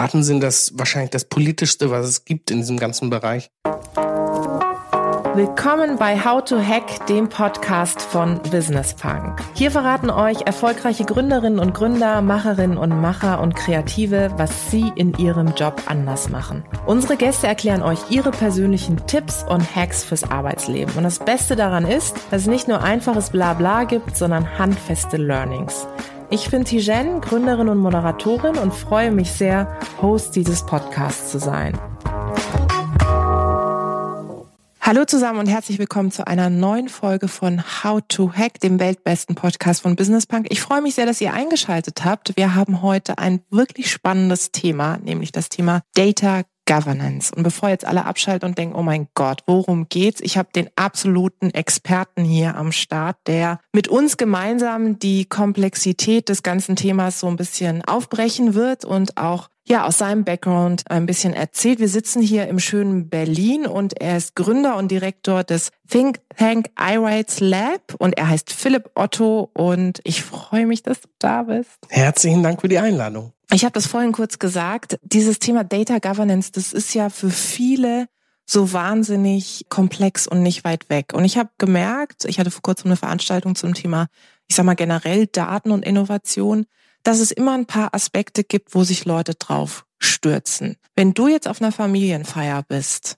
Daten sind das wahrscheinlich das politischste, was es gibt in diesem ganzen Bereich. Willkommen bei How to Hack, dem Podcast von Business Punk. Hier verraten euch erfolgreiche Gründerinnen und Gründer, Macherinnen und Macher und Kreative, was sie in ihrem Job anders machen. Unsere Gäste erklären euch ihre persönlichen Tipps und Hacks fürs Arbeitsleben. Und das Beste daran ist, dass es nicht nur einfaches Blabla gibt, sondern handfeste Learnings. Ich bin Tijen, Gründerin und Moderatorin und freue mich sehr, Host dieses Podcasts zu sein. Hallo zusammen und herzlich willkommen zu einer neuen Folge von How to Hack, dem weltbesten Podcast von Business Punk. Ich freue mich sehr, dass ihr eingeschaltet habt. Wir haben heute ein wirklich spannendes Thema, nämlich das Thema Data Governance. Und bevor jetzt alle abschalten und denken, oh mein Gott, worum geht's? Ich habe den absoluten Experten hier am Start, der mit uns gemeinsam die Komplexität des ganzen Themas so ein bisschen aufbrechen wird und auch ja, aus seinem Background ein bisschen erzählt. Wir sitzen hier im schönen Berlin und er ist Gründer und Direktor des Think Tank iRights Lab und er heißt Philipp Otto und ich freue mich, dass du da bist. Herzlichen Dank für die Einladung. Ich habe das vorhin kurz gesagt. Dieses Thema Data Governance, das ist ja für viele so wahnsinnig komplex und nicht weit weg. Und ich habe gemerkt, ich hatte vor kurzem eine Veranstaltung zum Thema, ich sag mal generell Daten und Innovation dass es immer ein paar Aspekte gibt, wo sich Leute drauf stürzen. Wenn du jetzt auf einer Familienfeier bist,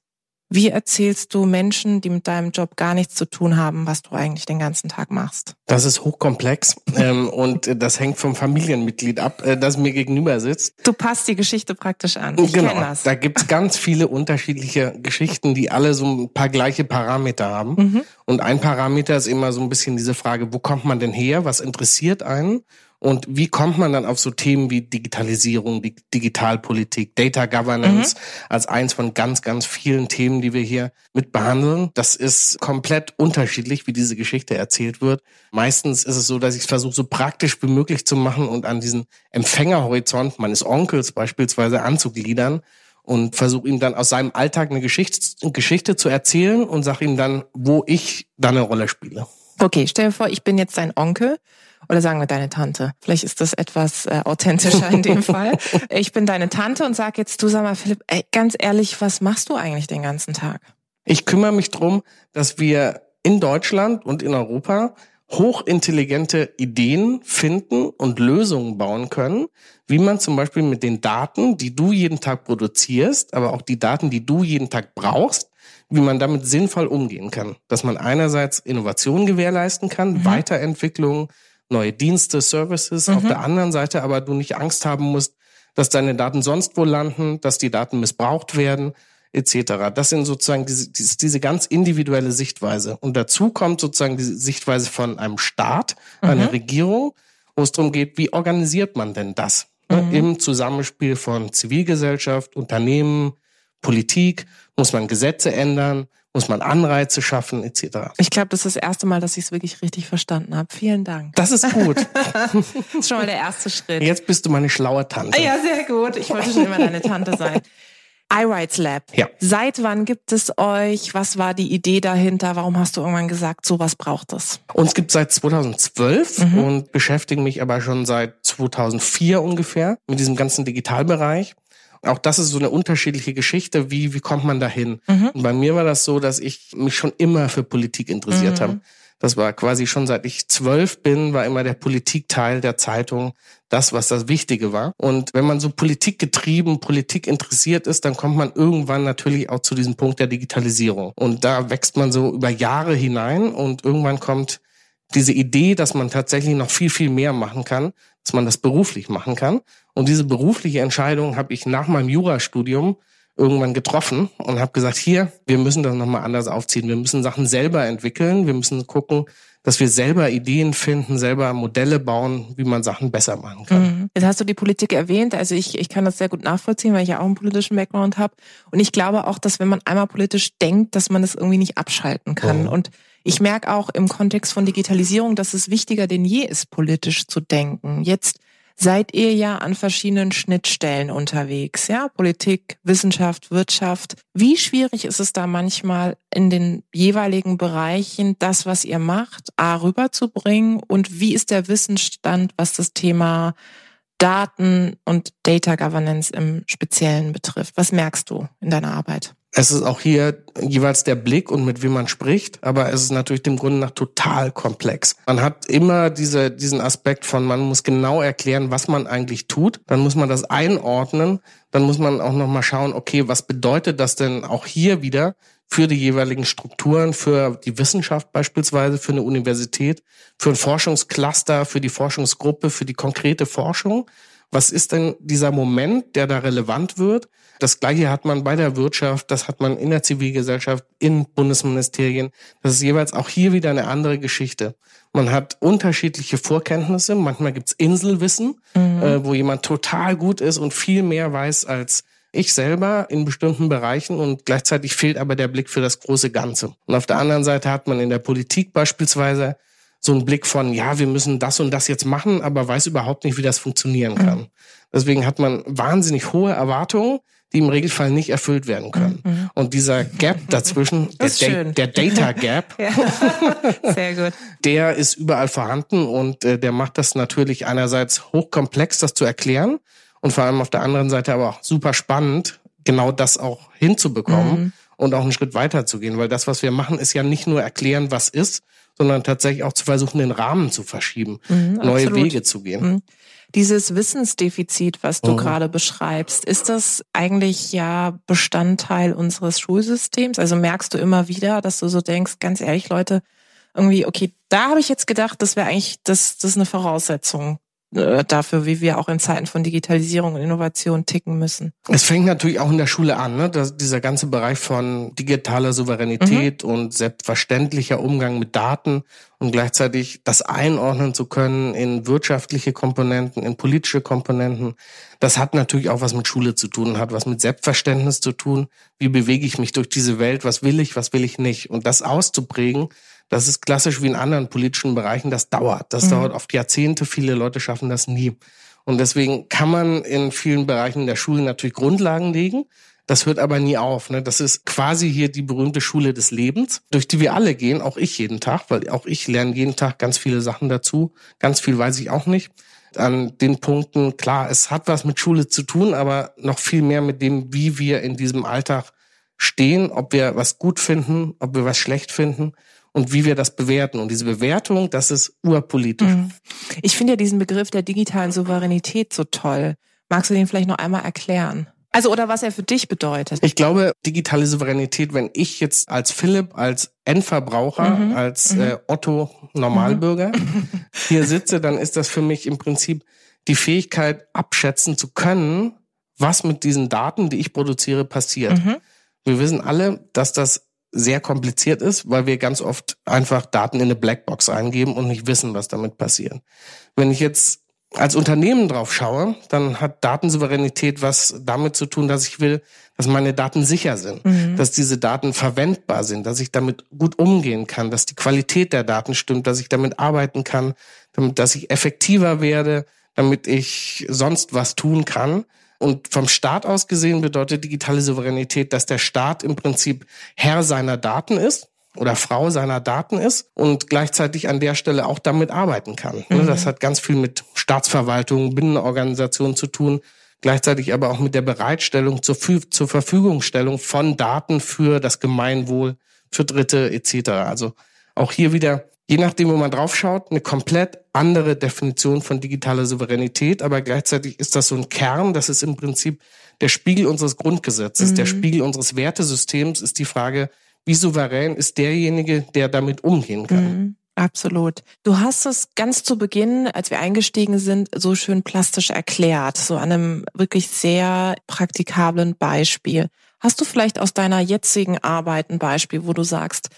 wie erzählst du Menschen, die mit deinem Job gar nichts zu tun haben, was du eigentlich den ganzen Tag machst? Das ist hochkomplex ähm, und das hängt vom Familienmitglied ab, äh, das mir gegenüber sitzt. Du passt die Geschichte praktisch an. Ich genau, das. da gibt's ganz viele unterschiedliche Geschichten, die alle so ein paar gleiche Parameter haben. Mhm. Und ein Parameter ist immer so ein bisschen diese Frage, wo kommt man denn her, was interessiert einen? Und wie kommt man dann auf so Themen wie Digitalisierung, Digitalpolitik, Data Governance mhm. als eins von ganz, ganz vielen Themen, die wir hier mit behandeln? Das ist komplett unterschiedlich, wie diese Geschichte erzählt wird. Meistens ist es so, dass ich es versuche, so praktisch wie möglich zu machen und an diesen Empfängerhorizont meines Onkels beispielsweise anzugliedern und versuche ihm dann aus seinem Alltag eine Geschichte, Geschichte zu erzählen und sage ihm dann, wo ich da eine Rolle spiele. Okay, stell dir vor, ich bin jetzt dein Onkel oder sagen wir deine Tante. Vielleicht ist das etwas äh, authentischer in dem Fall. Ich bin deine Tante und sag jetzt, du sag mal, Philipp, ey, ganz ehrlich, was machst du eigentlich den ganzen Tag? Ich kümmere mich drum, dass wir in Deutschland und in Europa hochintelligente Ideen finden und Lösungen bauen können, wie man zum Beispiel mit den Daten, die du jeden Tag produzierst, aber auch die Daten, die du jeden Tag brauchst, wie man damit sinnvoll umgehen kann. Dass man einerseits Innovation gewährleisten kann, mhm. Weiterentwicklung, neue Dienste, Services, mhm. auf der anderen Seite aber du nicht Angst haben musst, dass deine Daten sonst wo landen, dass die Daten missbraucht werden, etc. Das sind sozusagen diese, diese ganz individuelle Sichtweise. Und dazu kommt sozusagen die Sichtweise von einem Staat, mhm. einer Regierung, wo es darum geht, wie organisiert man denn das? Ne? Mhm. Im Zusammenspiel von Zivilgesellschaft, Unternehmen, Politik, muss man Gesetze ändern, muss man Anreize schaffen, etc. Ich glaube, das ist das erste Mal, dass ich es wirklich richtig verstanden habe. Vielen Dank. Das ist gut. das ist schon mal der erste Schritt. Jetzt bist du meine schlaue Tante. Ja, sehr gut. Ich wollte schon immer deine Tante sein. iRights Lab. Ja. Seit wann gibt es euch? Was war die Idee dahinter? Warum hast du irgendwann gesagt, sowas braucht es? Uns gibt seit 2012 mhm. und beschäftigen mich aber schon seit 2004 ungefähr mit diesem ganzen Digitalbereich. Auch das ist so eine unterschiedliche Geschichte. Wie, wie kommt man dahin? Mhm. Und bei mir war das so, dass ich mich schon immer für Politik interessiert mhm. habe. Das war quasi schon seit ich zwölf bin, war immer der Politikteil der Zeitung das, was das Wichtige war. Und wenn man so Politik getrieben, Politik interessiert ist, dann kommt man irgendwann natürlich auch zu diesem Punkt der Digitalisierung. Und da wächst man so über Jahre hinein und irgendwann kommt diese Idee, dass man tatsächlich noch viel, viel mehr machen kann, dass man das beruflich machen kann. Und diese berufliche Entscheidung habe ich nach meinem Jurastudium irgendwann getroffen und habe gesagt, hier, wir müssen das nochmal anders aufziehen. Wir müssen Sachen selber entwickeln. Wir müssen gucken, dass wir selber Ideen finden, selber Modelle bauen, wie man Sachen besser machen kann. Mhm. Jetzt hast du die Politik erwähnt. Also ich, ich kann das sehr gut nachvollziehen, weil ich ja auch einen politischen Background habe. Und ich glaube auch, dass wenn man einmal politisch denkt, dass man das irgendwie nicht abschalten kann. Oh. Und ich merke auch im Kontext von Digitalisierung, dass es wichtiger denn je ist, politisch zu denken. Jetzt seid ihr ja an verschiedenen Schnittstellen unterwegs, ja? Politik, Wissenschaft, Wirtschaft. Wie schwierig ist es da manchmal in den jeweiligen Bereichen, das, was ihr macht, A, rüberzubringen? Und wie ist der Wissensstand, was das Thema Daten und Data Governance im Speziellen betrifft. Was merkst du in deiner Arbeit? Es ist auch hier jeweils der Blick und mit wem man spricht, aber es ist natürlich dem Grunde nach total komplex. Man hat immer diese, diesen Aspekt von, man muss genau erklären, was man eigentlich tut. Dann muss man das einordnen. Dann muss man auch nochmal schauen, okay, was bedeutet das denn auch hier wieder für die jeweiligen Strukturen, für die Wissenschaft beispielsweise, für eine Universität, für ein Forschungscluster, für die Forschungsgruppe, für die konkrete Forschung. Was ist denn dieser Moment, der da relevant wird? Das Gleiche hat man bei der Wirtschaft, das hat man in der Zivilgesellschaft, in Bundesministerien. Das ist jeweils auch hier wieder eine andere Geschichte. Man hat unterschiedliche Vorkenntnisse. Manchmal gibt's Inselwissen, mhm. äh, wo jemand total gut ist und viel mehr weiß als ich selber in bestimmten Bereichen und gleichzeitig fehlt aber der Blick für das große Ganze. Und auf der anderen Seite hat man in der Politik beispielsweise so einen Blick von, ja, wir müssen das und das jetzt machen, aber weiß überhaupt nicht, wie das funktionieren kann. Mhm. Deswegen hat man wahnsinnig hohe Erwartungen, die im Regelfall nicht erfüllt werden können. Mhm. Und dieser Gap dazwischen, der, da der, Data Gap, Sehr gut. der ist überall vorhanden und äh, der macht das natürlich einerseits hochkomplex, das zu erklären und vor allem auf der anderen Seite aber auch super spannend, genau das auch hinzubekommen mhm. und auch einen Schritt weiter zu gehen, weil das, was wir machen, ist ja nicht nur erklären, was ist, sondern tatsächlich auch zu versuchen, den Rahmen zu verschieben, mhm, neue. Wege zu gehen. Dieses Wissensdefizit, was du mhm. gerade beschreibst, ist das eigentlich ja Bestandteil unseres Schulsystems? Also merkst du immer wieder, dass du so denkst, ganz ehrlich, Leute, irgendwie, okay, da habe ich jetzt gedacht, das wäre eigentlich, das, das ist eine Voraussetzung äh, dafür, wie wir auch in Zeiten von Digitalisierung und Innovation ticken müssen. Es fängt natürlich auch in der Schule an, ne? dass dieser ganze Bereich von digitaler Souveränität mhm. und selbstverständlicher Umgang mit Daten und gleichzeitig das einordnen zu können in wirtschaftliche Komponenten, in politische Komponenten. Das hat natürlich auch was mit Schule zu tun, hat was mit Selbstverständnis zu tun. Wie bewege ich mich durch diese Welt? Was will ich? Was will ich nicht? Und das auszuprägen, das ist klassisch wie in anderen politischen Bereichen, das dauert. Das mhm. dauert oft Jahrzehnte. Viele Leute schaffen das nie. Und deswegen kann man in vielen Bereichen der Schule natürlich Grundlagen legen. Das hört aber nie auf. Ne? Das ist quasi hier die berühmte Schule des Lebens, durch die wir alle gehen, auch ich jeden Tag, weil auch ich lerne jeden Tag ganz viele Sachen dazu. Ganz viel weiß ich auch nicht. An den Punkten, klar, es hat was mit Schule zu tun, aber noch viel mehr mit dem, wie wir in diesem Alltag stehen, ob wir was gut finden, ob wir was schlecht finden und wie wir das bewerten. Und diese Bewertung, das ist urpolitisch. Mhm. Ich finde ja diesen Begriff der digitalen Souveränität so toll. Magst du den vielleicht noch einmal erklären? Also oder was er für dich bedeutet? Ich glaube, digitale Souveränität, wenn ich jetzt als Philipp, als Endverbraucher, mhm. als mhm. Äh, Otto Normalbürger mhm. hier sitze, dann ist das für mich im Prinzip die Fähigkeit, abschätzen zu können, was mit diesen Daten, die ich produziere, passiert. Mhm. Wir wissen alle, dass das sehr kompliziert ist, weil wir ganz oft einfach Daten in eine Blackbox eingeben und nicht wissen, was damit passiert. Wenn ich jetzt als Unternehmen drauf schaue, dann hat Datensouveränität was damit zu tun, dass ich will, dass meine Daten sicher sind, mhm. dass diese Daten verwendbar sind, dass ich damit gut umgehen kann, dass die Qualität der Daten stimmt, dass ich damit arbeiten kann, damit, dass ich effektiver werde, damit ich sonst was tun kann. Und vom Staat aus gesehen bedeutet digitale Souveränität, dass der Staat im Prinzip Herr seiner Daten ist oder Frau seiner Daten ist und gleichzeitig an der Stelle auch damit arbeiten kann. Ne, mhm. Das hat ganz viel mit Staatsverwaltung, Binnenorganisationen zu tun, gleichzeitig aber auch mit der Bereitstellung zur, zur Verfügungstellung von Daten für das Gemeinwohl, für Dritte etc. Also auch hier wieder je nachdem, wo man draufschaut, eine komplett andere Definition von digitaler Souveränität, aber gleichzeitig ist das so ein Kern, das ist im Prinzip der Spiegel unseres Grundgesetzes, mhm. der Spiegel unseres Wertesystems ist die Frage, wie souverän ist derjenige, der damit umgehen kann. Mhm. Absolut. Du hast es ganz zu Beginn, als wir eingestiegen sind, so schön plastisch erklärt, so an einem wirklich sehr praktikablen Beispiel. Hast du vielleicht aus deiner jetzigen Arbeit ein Beispiel, wo du sagst,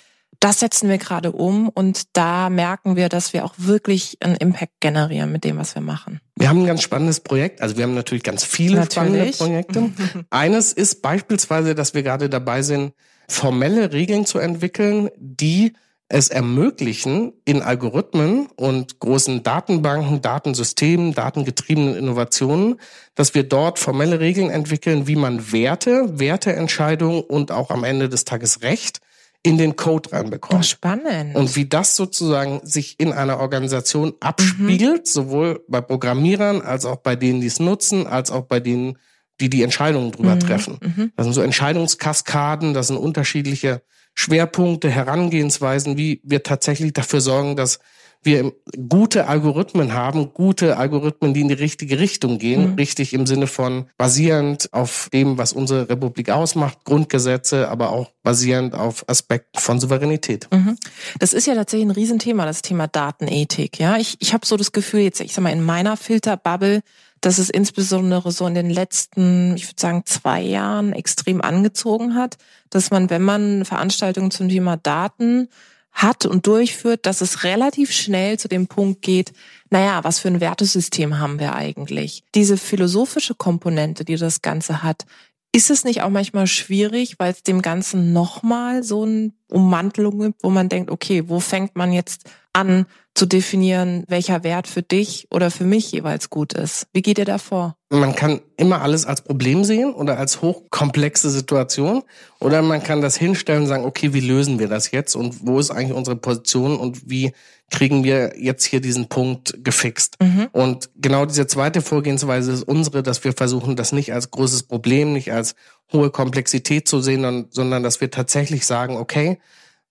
das setzen wir gerade um und da merken wir, dass wir auch wirklich einen Impact generieren mit dem, was wir machen. Wir haben ein ganz spannendes Projekt. Also wir haben natürlich ganz viele natürlich. spannende Projekte. Eines ist beispielsweise, dass wir gerade dabei sind, formelle Regeln zu entwickeln, die es ermöglichen, in Algorithmen und großen Datenbanken, Datensystemen, datengetriebenen Innovationen, dass wir dort formelle Regeln entwickeln, wie man Werte, Werteentscheidungen und auch am Ende des Tages Recht in den Code reinbekommen. Oh, spannend. Und wie das sozusagen sich in einer Organisation abspiegelt, mhm. sowohl bei Programmierern als auch bei denen, die es nutzen, als auch bei denen, die die Entscheidungen drüber mhm. treffen. Mhm. Das sind so Entscheidungskaskaden, das sind unterschiedliche Schwerpunkte, Herangehensweisen, wie wir tatsächlich dafür sorgen, dass wir gute Algorithmen haben, gute Algorithmen, die in die richtige Richtung gehen, mhm. richtig im Sinne von basierend auf dem, was unsere Republik ausmacht, Grundgesetze, aber auch basierend auf Aspekten von Souveränität. Mhm. Das ist ja tatsächlich ein Riesenthema, das Thema Datenethik. Ja, ich, ich habe so das Gefühl, jetzt, ich sag mal, in meiner Filterbubble, dass es insbesondere so in den letzten, ich würde sagen, zwei Jahren extrem angezogen hat, dass man, wenn man Veranstaltungen zum Thema Daten hat und durchführt, dass es relativ schnell zu dem Punkt geht, naja, was für ein Wertesystem haben wir eigentlich? Diese philosophische Komponente, die das Ganze hat, ist es nicht auch manchmal schwierig, weil es dem Ganzen nochmal so eine Ummantelung gibt, wo man denkt, okay, wo fängt man jetzt an zu definieren, welcher Wert für dich oder für mich jeweils gut ist? Wie geht ihr da vor? Man kann immer alles als Problem sehen oder als hochkomplexe Situation oder man kann das hinstellen und sagen, okay, wie lösen wir das jetzt und wo ist eigentlich unsere Position und wie kriegen wir jetzt hier diesen Punkt gefixt. Mhm. Und genau diese zweite Vorgehensweise ist unsere, dass wir versuchen, das nicht als großes Problem, nicht als hohe Komplexität zu sehen, sondern dass wir tatsächlich sagen, okay,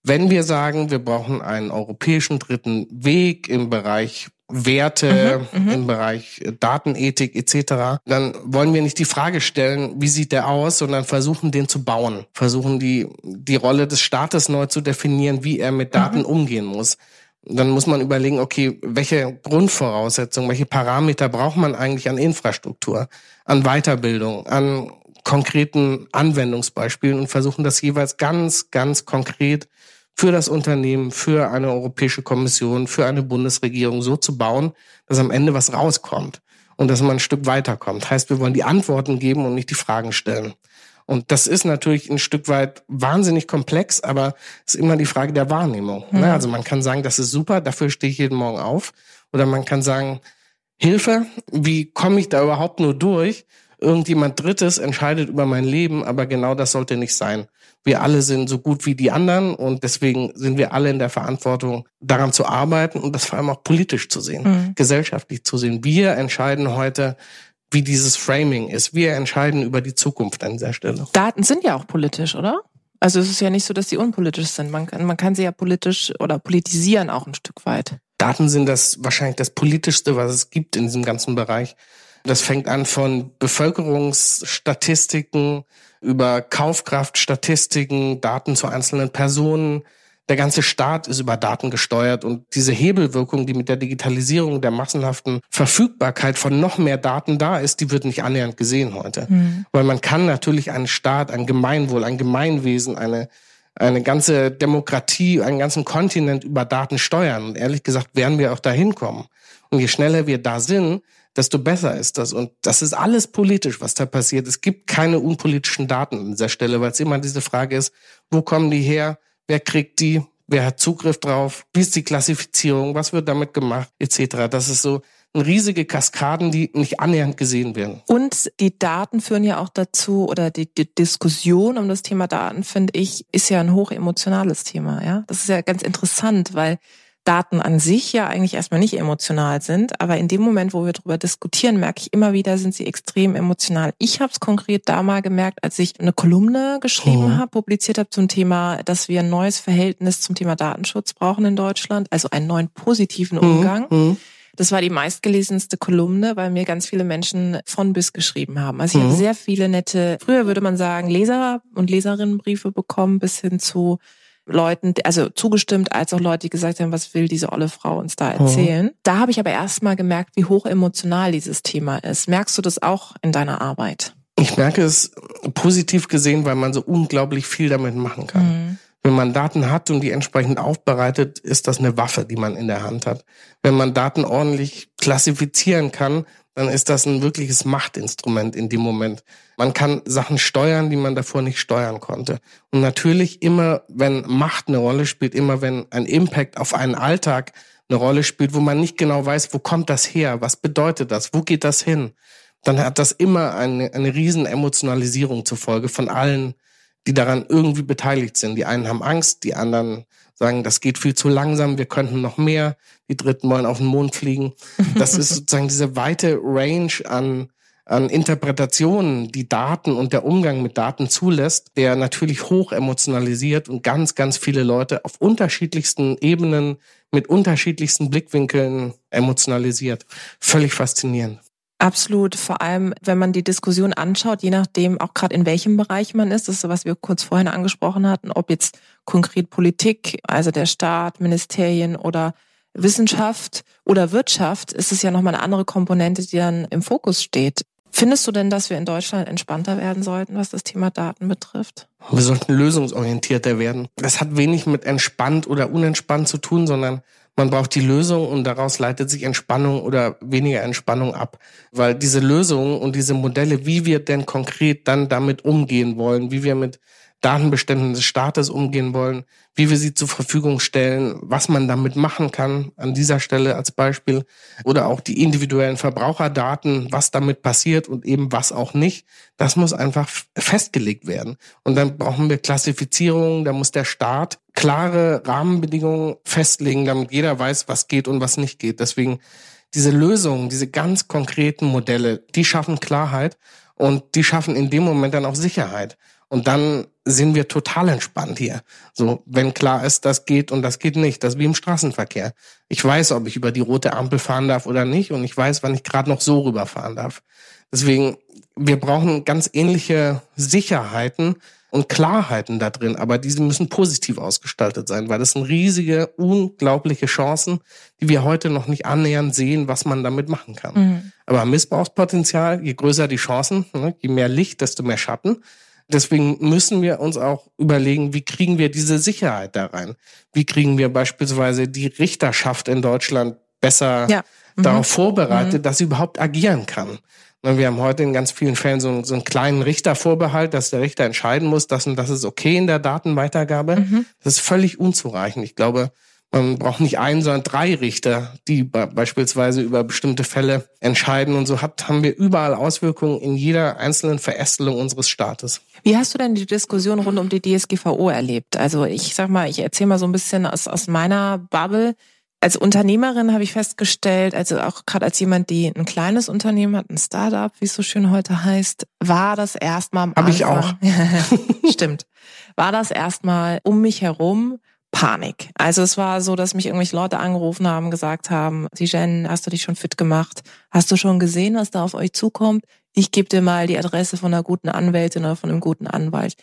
wenn wir sagen, wir brauchen einen europäischen dritten Weg im Bereich Werte, mhm, mhm. im Bereich Datenethik etc., dann wollen wir nicht die Frage stellen, wie sieht der aus, sondern versuchen, den zu bauen. Versuchen, die, die Rolle des Staates neu zu definieren, wie er mit Daten mhm. umgehen muss dann muss man überlegen, okay, welche Grundvoraussetzungen, welche Parameter braucht man eigentlich an Infrastruktur, an Weiterbildung, an konkreten Anwendungsbeispielen und versuchen das jeweils ganz, ganz konkret für das Unternehmen, für eine Europäische Kommission, für eine Bundesregierung so zu bauen, dass am Ende was rauskommt und dass man ein Stück weiterkommt. Heißt, wir wollen die Antworten geben und nicht die Fragen stellen. Und das ist natürlich ein Stück weit wahnsinnig komplex, aber es ist immer die Frage der Wahrnehmung. Mhm. Also man kann sagen, das ist super, dafür stehe ich jeden Morgen auf. Oder man kann sagen, Hilfe, wie komme ich da überhaupt nur durch? Irgendjemand Drittes entscheidet über mein Leben, aber genau das sollte nicht sein. Wir alle sind so gut wie die anderen und deswegen sind wir alle in der Verantwortung, daran zu arbeiten und das vor allem auch politisch zu sehen, mhm. gesellschaftlich zu sehen. Wir entscheiden heute, wie dieses Framing ist. Wir entscheiden über die Zukunft an dieser Stelle. Daten sind ja auch politisch, oder? Also es ist ja nicht so, dass sie unpolitisch sind. Man kann, man kann sie ja politisch oder politisieren auch ein Stück weit. Daten sind das wahrscheinlich das politischste, was es gibt in diesem ganzen Bereich. Das fängt an von Bevölkerungsstatistiken über Kaufkraftstatistiken, Daten zu einzelnen Personen, der ganze Staat ist über Daten gesteuert und diese Hebelwirkung, die mit der Digitalisierung der massenhaften Verfügbarkeit von noch mehr Daten da ist, die wird nicht annähernd gesehen heute. Mhm. Weil man kann natürlich einen Staat, ein Gemeinwohl, ein Gemeinwesen, eine eine ganze Demokratie, einen ganzen Kontinent über Daten steuern. Und ehrlich gesagt werden wir auch dahin kommen. Und je schneller wir da sind, desto besser ist das. Und das ist alles politisch, was da passiert. Es gibt keine unpolitischen Daten an dieser Stelle, weil es immer diese Frage ist, wo kommen die her? wer kriegt die, wer hat Zugriff drauf, wie ist die Klassifizierung, was wird damit gemacht, etc. Das ist so riesige Kaskaden, die nicht annähernd gesehen werden. Und die Daten führen ja auch dazu, oder die, die Diskussion um das Thema Daten, finde ich, ist ja ein hochemotionales Thema. Ja, Das ist ja ganz interessant, weil Daten an sich ja eigentlich erstmal nicht emotional sind, aber in dem Moment, wo wir darüber diskutieren, merke ich immer wieder, sind sie extrem emotional. Ich habe es konkret da mal gemerkt, als ich eine Kolumne geschrieben mhm. habe, publiziert habe zum Thema, dass wir ein neues Verhältnis zum Thema Datenschutz brauchen in Deutschland, also einen neuen positiven mhm. Umgang. Mhm. Das war die meistgelesenste Kolumne, weil mir ganz viele Menschen von bis geschrieben haben. Also ich mhm. habe sehr viele nette, früher würde man sagen, Leser und Leserinnenbriefe bekommen, bis hin zu Leuten, also zugestimmt, als auch Leute, die gesagt haben, was will diese olle Frau uns da erzählen. Mhm. Da habe ich aber erst mal gemerkt, wie hoch emotional dieses Thema ist. Merkst du das auch in deiner Arbeit? Ich merke es positiv gesehen, weil man so unglaublich viel damit machen kann. Mhm. Wenn man Daten hat und die entsprechend aufbereitet, ist das eine Waffe, die man in der Hand hat. Wenn man Daten ordentlich klassifizieren kann, dann ist das ein wirkliches Machtinstrument in dem Moment. Man kann Sachen steuern, die man davor nicht steuern konnte. Und natürlich immer, wenn Macht eine Rolle spielt, immer wenn ein Impact auf einen Alltag eine Rolle spielt, wo man nicht genau weiß, wo kommt das her, was bedeutet das, wo geht das hin, dann hat das immer eine, eine riesen Emotionalisierung zur Folge von allen die daran irgendwie beteiligt sind. Die einen haben Angst, die anderen sagen, das geht viel zu langsam, wir könnten noch mehr, die Dritten wollen auf den Mond fliegen. Das ist sozusagen diese weite Range an, an Interpretationen, die Daten und der Umgang mit Daten zulässt, der natürlich hoch emotionalisiert und ganz, ganz viele Leute auf unterschiedlichsten Ebenen mit unterschiedlichsten Blickwinkeln emotionalisiert. Völlig faszinierend. Absolut. Vor allem, wenn man die Diskussion anschaut, je nachdem auch gerade in welchem Bereich man ist, das ist, was wir kurz vorhin angesprochen hatten, ob jetzt konkret Politik, also der Staat, Ministerien oder Wissenschaft oder Wirtschaft, ist es ja nochmal eine andere Komponente, die dann im Fokus steht. Findest du denn, dass wir in Deutschland entspannter werden sollten, was das Thema Daten betrifft? Wir sollten lösungsorientierter werden. Das hat wenig mit entspannt oder unentspannt zu tun, sondern man braucht die Lösung und daraus leitet sich Entspannung oder weniger Entspannung ab. Weil diese Lösungen und diese Modelle, wie wir denn konkret dann damit umgehen wollen, wie wir mit Datenbeständen des Staates umgehen wollen, wie wir sie zur Verfügung stellen, was man damit machen kann, an dieser Stelle als Beispiel, oder auch die individuellen Verbraucherdaten, was damit passiert und eben was auch nicht, das muss einfach festgelegt werden. Und dann brauchen wir Klassifizierungen, da muss der Staat klare Rahmenbedingungen festlegen, damit jeder weiß, was geht und was nicht geht. Deswegen diese Lösungen, diese ganz konkreten Modelle, die schaffen Klarheit und die schaffen in dem Moment dann auch Sicherheit. Und dann sind wir total entspannt hier. So, wenn klar ist, das geht und das geht nicht. Das ist wie im Straßenverkehr. Ich weiß, ob ich über die rote Ampel fahren darf oder nicht und ich weiß, wann ich gerade noch so rüberfahren darf. Deswegen, wir brauchen ganz ähnliche Sicherheiten und Klarheiten da drin, aber diese müssen positiv ausgestaltet sein, weil das sind riesige, unglaubliche Chancen, die wir heute noch nicht annähernd sehen, was man damit machen kann. Mhm. Aber Missbrauchspotenzial, je größer die Chancen, ne, je mehr Licht, desto mehr Schatten. Deswegen müssen wir uns auch überlegen, wie kriegen wir diese Sicherheit da rein? Wie kriegen wir beispielsweise die Richterschaft in Deutschland besser ja. mhm. darauf vorbereitet, mhm. dass sie überhaupt agieren kann? Wir haben heute in ganz vielen Fällen so, so einen kleinen Richtervorbehalt, dass der Richter entscheiden muss, dass und das ist okay in der Datenweitergabe. Mhm. Das ist völlig unzureichend. Ich glaube, man braucht nicht einen, sondern drei Richter, die beispielsweise über bestimmte Fälle entscheiden. Und so hat, haben wir überall Auswirkungen in jeder einzelnen Verästelung unseres Staates. Wie hast du denn die Diskussion rund um die DSGVO erlebt? Also ich sag mal, ich erzähle mal so ein bisschen aus, aus meiner Bubble. Als Unternehmerin habe ich festgestellt, also auch gerade als jemand, die ein kleines Unternehmen hat, ein Startup, wie es so schön heute heißt, war das erstmal am Habe ich auch. Stimmt. War das erstmal um mich herum Panik. Also es war so, dass mich irgendwelche Leute angerufen haben, gesagt haben, Jen, hast du dich schon fit gemacht? Hast du schon gesehen, was da auf euch zukommt? Ich gebe dir mal die Adresse von einer guten Anwältin oder von einem guten Anwalt.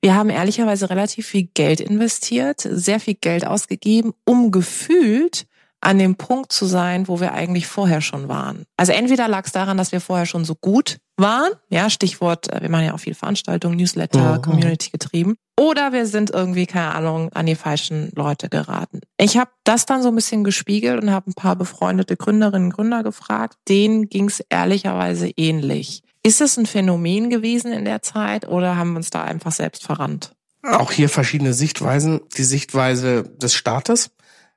Wir haben ehrlicherweise relativ viel Geld investiert, sehr viel Geld ausgegeben, um gefühlt an dem Punkt zu sein, wo wir eigentlich vorher schon waren. Also entweder lag es daran, dass wir vorher schon so gut waren, ja, Stichwort, äh, wir machen ja auch viel Veranstaltungen, Newsletter, mhm. Community getrieben, oder wir sind irgendwie, keine Ahnung, an die falschen Leute geraten. Ich habe das dann so ein bisschen gespiegelt und habe ein paar befreundete Gründerinnen und Gründer gefragt, denen ging es ehrlicherweise ähnlich. Ist es ein Phänomen gewesen in der Zeit oder haben wir uns da einfach selbst verrannt? Auch hier verschiedene Sichtweisen. Die Sichtweise des Staates,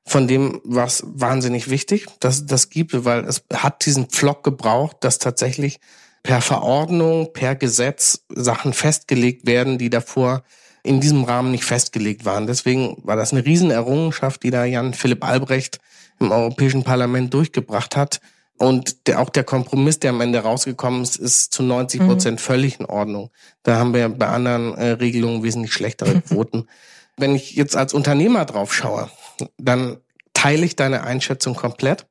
von dem was wahnsinnig wichtig, dass das gibt, weil es hat diesen Pflock gebraucht, dass tatsächlich per Verordnung, per Gesetz Sachen festgelegt werden, die davor in diesem Rahmen nicht festgelegt waren. Deswegen war das eine Riesenerrungenschaft, die da Jan Philipp Albrecht im Europäischen Parlament durchgebracht hat. Und der, auch der Kompromiss, der am Ende rausgekommen ist, ist zu 90 Prozent mhm. völlig in Ordnung. Da haben wir bei anderen äh, Regelungen wesentlich schlechtere Quoten. Wenn ich jetzt als Unternehmer drauf schaue, dann teile ich deine Einschätzung komplett.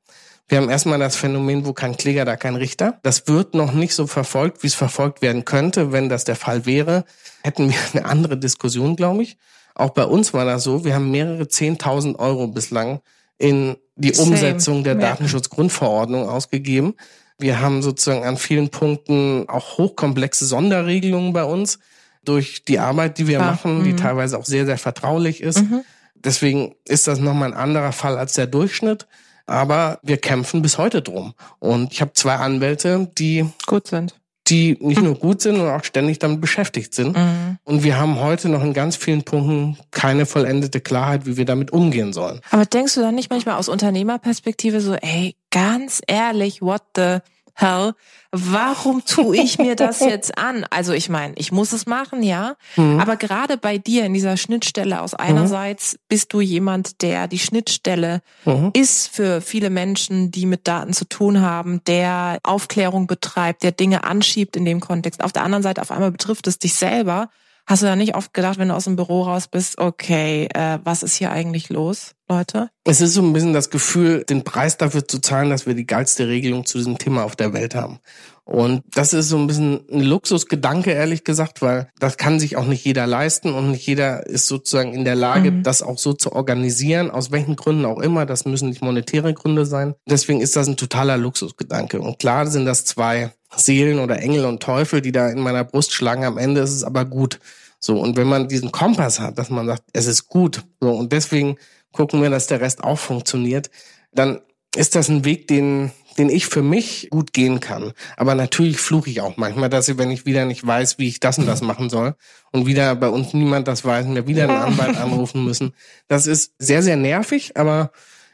Wir haben erstmal das Phänomen, wo kein Kläger, da kein Richter. Das wird noch nicht so verfolgt, wie es verfolgt werden könnte. Wenn das der Fall wäre, hätten wir eine andere Diskussion, glaube ich. Auch bei uns war das so. Wir haben mehrere Zehntausend Euro bislang in die Same. Umsetzung der Datenschutzgrundverordnung ausgegeben. Wir haben sozusagen an vielen Punkten auch hochkomplexe Sonderregelungen bei uns durch die Arbeit, die wir Klar. machen, mhm. die teilweise auch sehr, sehr vertraulich ist. Mhm. Deswegen ist das nochmal ein anderer Fall als der Durchschnitt. Aber wir kämpfen bis heute drum. Und ich habe zwei Anwälte, die gut sind die nicht nur gut sind, sondern auch ständig damit beschäftigt sind. Mhm. Und wir haben heute noch in ganz vielen Punkten keine vollendete Klarheit, wie wir damit umgehen sollen. Aber denkst du dann nicht manchmal aus Unternehmerperspektive so, ey, ganz ehrlich, what the hell, warum tue ich mir das jetzt an? Also ich meine, ich muss es machen, ja. Mhm. Aber gerade bei dir in dieser Schnittstelle aus einerseits mhm. bist du jemand, der die Schnittstelle mhm. ist für viele Menschen, die mit Daten zu tun haben, der Aufklärung betreibt, der Dinge anschiebt in dem Kontext. Auf der anderen Seite auf einmal betrifft es dich selber. Hast du da nicht oft gedacht, wenn du aus dem Büro raus bist, okay, äh, was ist hier eigentlich los, Leute? Es ist so ein bisschen das Gefühl, den Preis dafür zu zahlen, dass wir die geilste Regelung zu diesem Thema auf der Welt haben. Und das ist so ein bisschen ein Luxusgedanke, ehrlich gesagt, weil das kann sich auch nicht jeder leisten und nicht jeder ist sozusagen in der Lage, mhm. das auch so zu organisieren, aus welchen Gründen auch immer. Das müssen nicht monetäre Gründe sein. Deswegen ist das ein totaler Luxusgedanke. Und klar sind das zwei Seelen oder Engel und Teufel, die da in meiner Brust schlagen. Am Ende ist es aber gut. So. Und wenn man diesen Kompass hat, dass man sagt, es ist gut. So. Und deswegen gucken wir, dass der Rest auch funktioniert, dann ist das ein Weg, den, den ich für mich gut gehen kann. Aber natürlich fluche ich auch manchmal, dass ich, wenn ich wieder nicht weiß, wie ich das und das machen soll und wieder bei uns niemand das weiß und wir wieder einen Anwalt anrufen müssen. Das ist sehr, sehr nervig, aber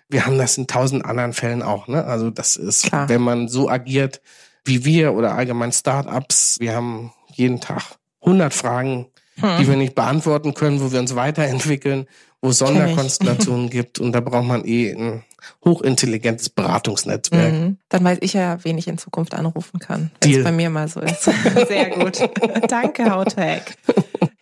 wir haben das in tausend anderen Fällen auch. Ne? Also das ist, Klar. wenn man so agiert, wie wir oder allgemein Startups, wir haben jeden Tag 100 Fragen, hm. die wir nicht beantworten können, wo wir uns weiterentwickeln, wo es Sonderkonstellationen gibt und da braucht man eh ein hochintelligentes Beratungsnetzwerk. Mhm. Dann weiß ich ja, wen ich in Zukunft anrufen kann, wenn es bei mir mal so ist. Sehr gut. Danke, Howtech.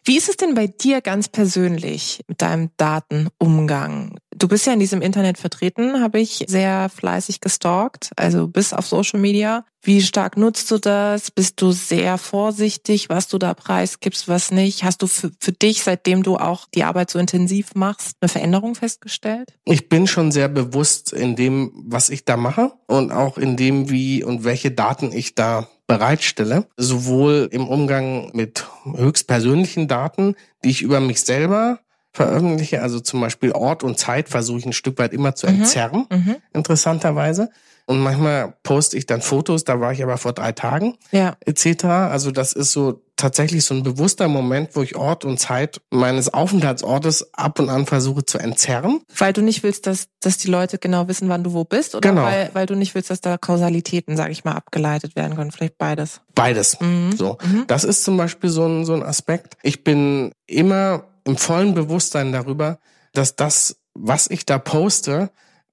Wie ist es denn bei dir ganz persönlich mit deinem Datenumgang? Du bist ja in diesem Internet vertreten, habe ich sehr fleißig gestalkt, also bis auf Social Media. Wie stark nutzt du das? Bist du sehr vorsichtig, was du da preisgibst, was nicht? Hast du für, für dich, seitdem du auch die Arbeit so intensiv machst, eine Veränderung festgestellt? Ich bin schon sehr bewusst in dem, was ich da mache und auch in dem, wie und welche Daten ich da bereitstelle, sowohl im Umgang mit höchstpersönlichen Daten, die ich über mich selber veröffentliche, also zum Beispiel Ort und Zeit versuche ich ein Stück weit immer zu mhm. entzerren, mhm. interessanterweise. Und manchmal poste ich dann Fotos, da war ich aber vor drei Tagen, ja. etc. Also das ist so tatsächlich so ein bewusster Moment, wo ich Ort und Zeit meines Aufenthaltsortes ab und an versuche zu entzerren. Weil du nicht willst, dass, dass die Leute genau wissen, wann du wo bist? Oder genau. weil, weil du nicht willst, dass da Kausalitäten, sage ich mal, abgeleitet werden können? Vielleicht beides. Beides. Mhm. So. Mhm. Das ist zum Beispiel so ein, so ein Aspekt. Ich bin immer im vollen Bewusstsein darüber, dass das, was ich da poste,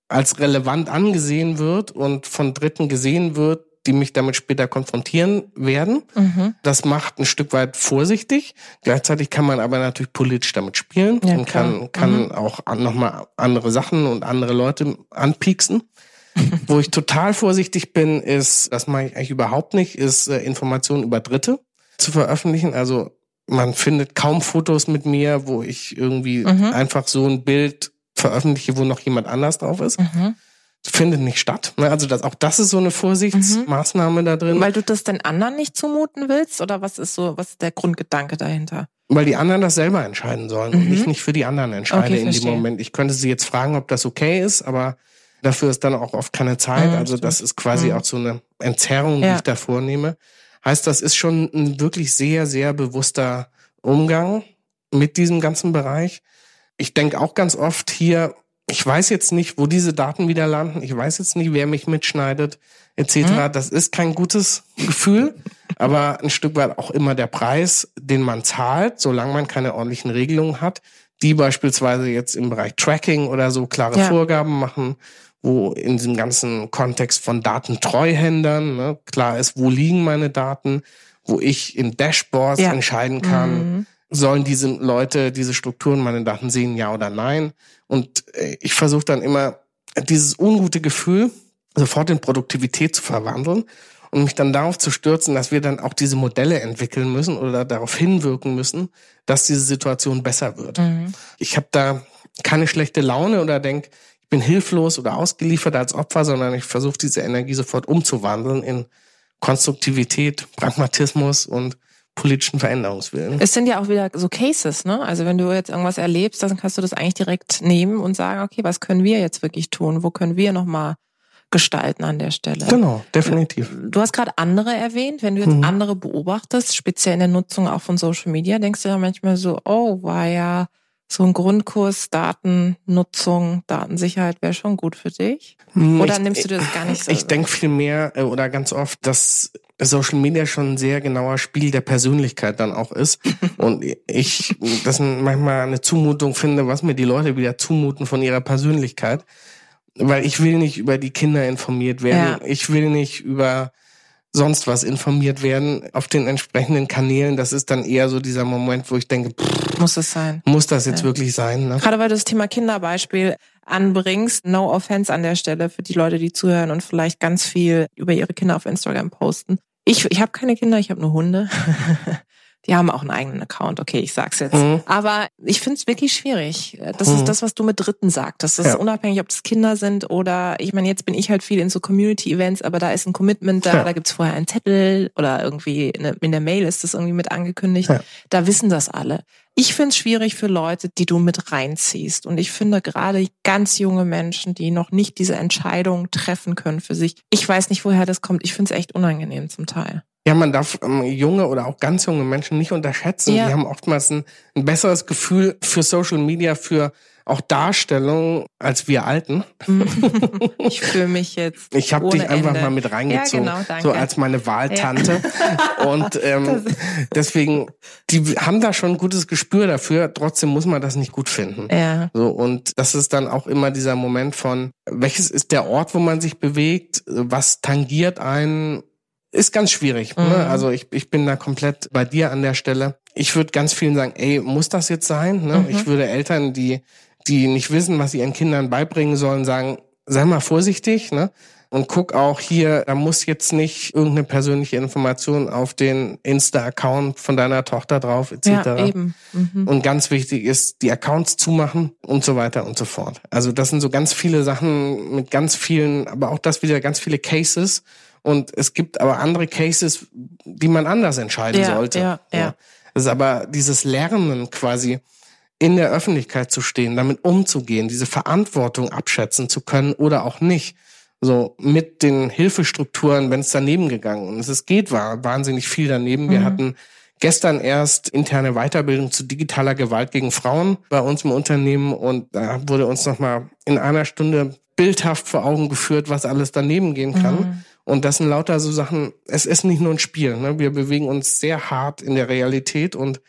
als relevant angesehen wird und von Dritten gesehen wird, die mich damit später konfrontieren werden. Mhm. Das macht ein Stück weit vorsichtig. Gleichzeitig kann man aber natürlich politisch damit spielen ja, und kann, kann mhm. auch nochmal andere Sachen und andere Leute anpieksen. Wo ich total vorsichtig bin, ist, das mache ich eigentlich überhaupt nicht, ist äh, Informationen über Dritte zu veröffentlichen. Also man findet kaum Fotos mit mir, wo ich irgendwie mhm. einfach so ein Bild veröffentliche, wo noch jemand anders drauf ist. Mhm. Findet nicht statt. Ne? Also das, auch das ist so eine Vorsichtsmaßnahme mhm. da drin. Weil du das den anderen nicht zumuten willst? Oder was ist so, was ist der Grundgedanke dahinter? Weil die anderen das selber entscheiden sollen und ich mhm. nicht für die anderen entscheide okay, in dem Moment. Ich könnte sie jetzt fragen, ob das okay ist, aber dafür ist dann auch oft keine Zeit. Mhm, also das ist quasi mhm. auch so eine Entzerrung, die ja. ich da vornehme. Heißt, das ist schon ein wirklich sehr, sehr bewusster Umgang mit diesem ganzen Bereich ich denke auch ganz oft hier, ich weiß jetzt nicht, wo diese Daten wieder landen, ich weiß jetzt nicht, wer mich mitschneidet, etc. Mhm. Das ist kein gutes Gefühl, aber ein Stück weit auch immer der Preis, den man zahlt, solange man keine ordentlichen Regelungen hat, die beispielsweise jetzt im Bereich Tracking oder so klare ja. Vorgaben machen, wo in diesem ganzen Kontext von Datentreuhändern ne, klar ist, wo liegen meine Daten, wo ich in Dashboards ja. entscheiden kann, mhm sollen diese Leute diese Strukturen meine Daten sehen, ja oder nein? Und äh, ich versuche dann immer dieses ungute Gefühl sofort in Produktivität zu verwandeln und mich dann darauf zu stürzen, dass wir dann auch diese Modelle entwickeln müssen oder darauf hinwirken müssen, dass diese Situation besser wird. Mhm. Ich habe da keine schlechte Laune oder denk, ich bin hilflos oder ausgeliefert als Opfer, sondern ich versuche diese Energie sofort umzuwandeln in Konstruktivität, Pragmatismus und politischen Veränderungswillen. Es sind ja auch wieder so Cases, ne? Also wenn du jetzt irgendwas erlebst, dann kannst du das eigentlich direkt nehmen und sagen, okay, was können wir jetzt wirklich tun? Wo können wir nochmal gestalten an der Stelle? Genau, definitiv. Du hast gerade andere erwähnt. Wenn du jetzt mhm. andere beobachtest, speziell in der Nutzung auch von Social Media, denkst du ja manchmal so, oh, war ja so ein Grundkurs Datennutzung, Datensicherheit wäre schon gut für dich? Hm, oder ich, nimmst du das gar nicht so? Ich denke viel mehr äh, oder ganz oft, dass Social Media schon ein sehr genauer Spiel der Persönlichkeit dann auch ist. Und ich das manchmal eine Zumutung finde, was mir die Leute wieder zumuten von ihrer Persönlichkeit. Weil ich will nicht über die Kinder informiert werden. Ja. Ich will nicht über sonst was informiert werden auf den entsprechenden Kanälen. Das ist dann eher so dieser Moment, wo ich denke, pff, muss es sein? Muss das jetzt ja. wirklich sein? Ne? Gerade weil du das Thema Kinderbeispiel anbringst, no offense an der Stelle für die Leute, die zuhören und vielleicht ganz viel über ihre Kinder auf Instagram posten. Ich, ich habe keine Kinder, ich habe nur Hunde. Die haben auch einen eigenen Account, okay, ich sag's jetzt. Mhm. Aber ich finde es wirklich schwierig. Das mhm. ist das, was du mit Dritten sagst. Das ist ja. unabhängig, ob das Kinder sind oder ich meine, jetzt bin ich halt viel in so Community-Events, aber da ist ein Commitment da, ja. da gibt's vorher einen Zettel oder irgendwie in der Mail ist das irgendwie mit angekündigt. Ja. Da wissen das alle. Ich finde es schwierig für Leute, die du mit reinziehst. Und ich finde gerade ganz junge Menschen, die noch nicht diese Entscheidung treffen können für sich. Ich weiß nicht, woher das kommt. Ich finde es echt unangenehm zum Teil. Ja, man darf ähm, junge oder auch ganz junge Menschen nicht unterschätzen. Ja. Die haben oftmals ein, ein besseres Gefühl für Social Media, für auch Darstellung als wir Alten. Ich fühle mich jetzt. Ich habe dich einfach Ende. mal mit reingezogen, ja, genau, so als meine Wahltante. Ja. Und ähm, deswegen, die haben da schon ein gutes Gespür dafür. Trotzdem muss man das nicht gut finden. Ja. So und das ist dann auch immer dieser Moment von, welches ist der Ort, wo man sich bewegt, was tangiert einen ist ganz schwierig. Ne? Mhm. Ne? Also ich, ich bin da komplett bei dir an der Stelle. Ich würde ganz vielen sagen, ey, muss das jetzt sein? Ne? Mhm. Ich würde Eltern, die, die nicht wissen, was sie ihren Kindern beibringen sollen, sagen, sei mal vorsichtig, ne? Und guck auch hier, da muss jetzt nicht irgendeine persönliche Information auf den Insta-Account von deiner Tochter drauf, etc. Ja, eben. Mhm. Und ganz wichtig ist, die Accounts zumachen und so weiter und so fort. Also das sind so ganz viele Sachen mit ganz vielen, aber auch das wieder ganz viele Cases und es gibt aber andere Cases, die man anders entscheiden ja, sollte. Ja, ja. ja. Das ist aber dieses Lernen quasi in der Öffentlichkeit zu stehen, damit umzugehen, diese Verantwortung abschätzen zu können oder auch nicht. So mit den Hilfestrukturen, wenn es daneben gegangen ist. Es geht war wahnsinnig viel daneben. Wir mhm. hatten gestern erst interne Weiterbildung zu digitaler Gewalt gegen Frauen bei uns im Unternehmen und da wurde uns nochmal in einer Stunde bildhaft vor Augen geführt, was alles daneben gehen kann. Mhm. Und das sind lauter so Sachen, es ist nicht nur ein Spiel. Ne? Wir bewegen uns sehr hart in der Realität und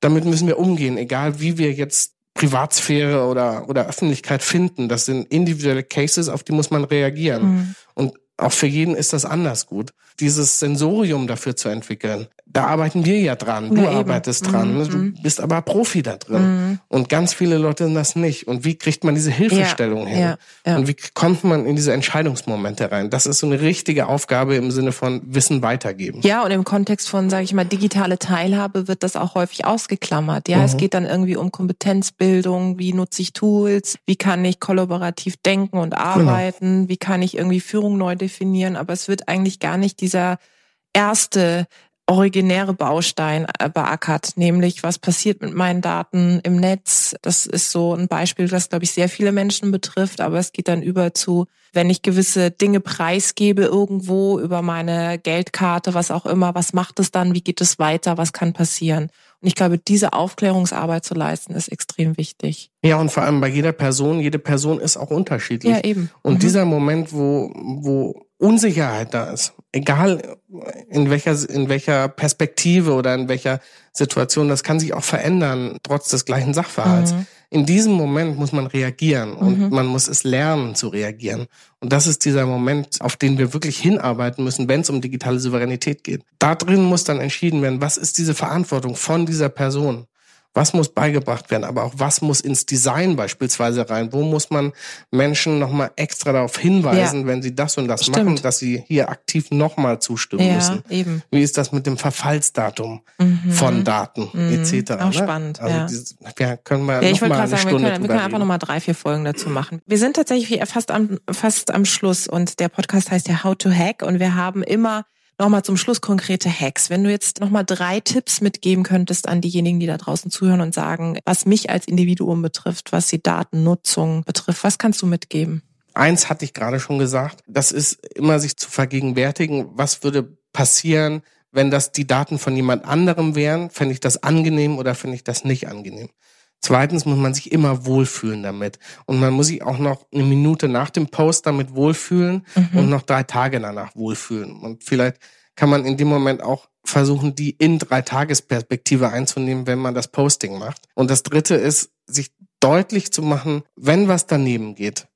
damit müssen wir umgehen, egal wie wir jetzt Privatsphäre oder, oder Öffentlichkeit finden. Das sind individuelle Cases, auf die muss man reagieren. Mhm. Und auch für jeden ist das anders gut. Dieses Sensorium dafür zu entwickeln, da arbeiten wir ja dran. Du ja, arbeitest dran. Mhm. Du bist aber Profi da drin. Mhm. Und ganz viele Leute sind das nicht. Und wie kriegt man diese Hilfestellung ja, hin? Ja. Und wie kommt man in diese Entscheidungsmomente rein? Das ist so eine richtige Aufgabe im Sinne von Wissen weitergeben. Ja, und im Kontext von, sage ich mal, digitale Teilhabe wird das auch häufig ausgeklammert. Ja, mhm. es geht dann irgendwie um Kompetenzbildung. Wie nutze ich Tools? Wie kann ich kollaborativ denken und genau. arbeiten? Genau. Wie kann ich irgendwie Führung neu definieren? Aber es wird eigentlich gar nicht dieser erste originäre Baustein äh, beackert, nämlich was passiert mit meinen Daten im Netz. Das ist so ein Beispiel, das, glaube ich, sehr viele Menschen betrifft, aber es geht dann über zu, wenn ich gewisse Dinge preisgebe irgendwo über meine Geldkarte, was auch immer, was macht es dann, wie geht es weiter, was kann passieren. Und ich glaube, diese Aufklärungsarbeit zu leisten, ist extrem wichtig. Ja, und vor allem bei jeder Person, jede Person ist auch unterschiedlich. Ja, eben. Und mhm. dieser Moment, wo, wo Unsicherheit da ist, egal in welcher, in welcher Perspektive oder in welcher Situation, das kann sich auch verändern, trotz des gleichen Sachverhalts. Mhm. In diesem Moment muss man reagieren und mhm. man muss es lernen zu reagieren. Und das ist dieser Moment, auf den wir wirklich hinarbeiten müssen, wenn es um digitale Souveränität geht. Da drin muss dann entschieden werden, was ist diese Verantwortung von dieser Person? Was muss beigebracht werden, aber auch was muss ins Design beispielsweise rein? Wo muss man Menschen nochmal extra darauf hinweisen, ja. wenn sie das und das Stimmt. machen, dass sie hier aktiv nochmal zustimmen ja, müssen? Eben. Wie ist das mit dem Verfallsdatum mhm. von Daten mhm. etc.? Auch ne? spannend. Also ja. Dieses, ja, können wir ja, ich wollte gerade sagen, wir können, wir können einfach nochmal drei, vier Folgen dazu machen. Wir sind tatsächlich fast am, fast am Schluss und der Podcast heißt ja How to Hack und wir haben immer Nochmal zum Schluss konkrete Hacks. Wenn du jetzt nochmal drei Tipps mitgeben könntest an diejenigen, die da draußen zuhören und sagen, was mich als Individuum betrifft, was die Datennutzung betrifft, was kannst du mitgeben? Eins hatte ich gerade schon gesagt. Das ist immer sich zu vergegenwärtigen, was würde passieren, wenn das die Daten von jemand anderem wären. Fände ich das angenehm oder finde ich das nicht angenehm? Zweitens muss man sich immer wohlfühlen damit. Und man muss sich auch noch eine Minute nach dem Post damit wohlfühlen mhm. und noch drei Tage danach wohlfühlen. Und vielleicht kann man in dem Moment auch versuchen, die in drei Tagesperspektive einzunehmen, wenn man das Posting macht. Und das dritte ist, sich deutlich zu machen, wenn was daneben geht,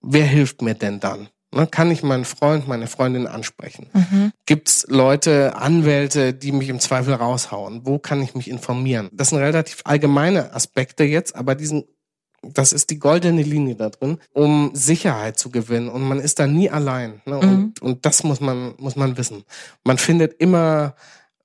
wer hilft mir denn dann? Ne, kann ich meinen Freund, meine Freundin ansprechen? Mhm. Gibt es Leute, Anwälte, die mich im Zweifel raushauen? Wo kann ich mich informieren? Das sind relativ allgemeine Aspekte jetzt, aber diesen das ist die goldene Linie da drin, um Sicherheit zu gewinnen. Und man ist da nie allein. Ne? Und, mhm. und das muss man, muss man wissen. Man findet immer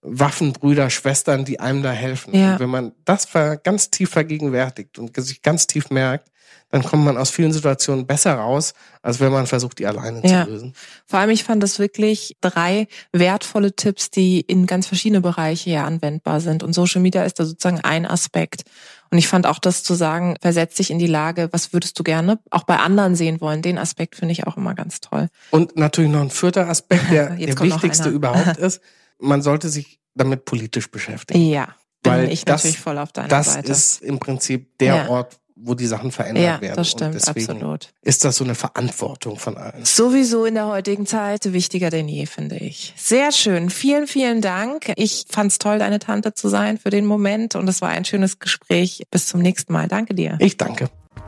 Waffenbrüder, Schwestern, die einem da helfen. Ja. Wenn man das ganz tief vergegenwärtigt und sich ganz tief merkt, dann kommt man aus vielen Situationen besser raus, als wenn man versucht, die alleine ja. zu lösen. Vor allem, ich fand das wirklich drei wertvolle Tipps, die in ganz verschiedene Bereiche ja anwendbar sind. Und Social Media ist da sozusagen ein Aspekt. Und ich fand auch das zu sagen, versetz dich in die Lage, was würdest du gerne auch bei anderen sehen wollen. Den Aspekt finde ich auch immer ganz toll. Und natürlich noch ein vierter Aspekt, der der wichtigste überhaupt ist. Man sollte sich damit politisch beschäftigen. Ja. Bin Weil ich das, natürlich voll auf deiner das Seite. Das ist im Prinzip der ja. Ort, wo die Sachen verändert ja, werden. Das stimmt, und deswegen absolut. Ist das so eine Verantwortung von allen? Sowieso in der heutigen Zeit wichtiger denn je, finde ich. Sehr schön. Vielen, vielen Dank. Ich fand es toll, deine Tante zu sein für den Moment und es war ein schönes Gespräch. Bis zum nächsten Mal. Danke dir. Ich danke.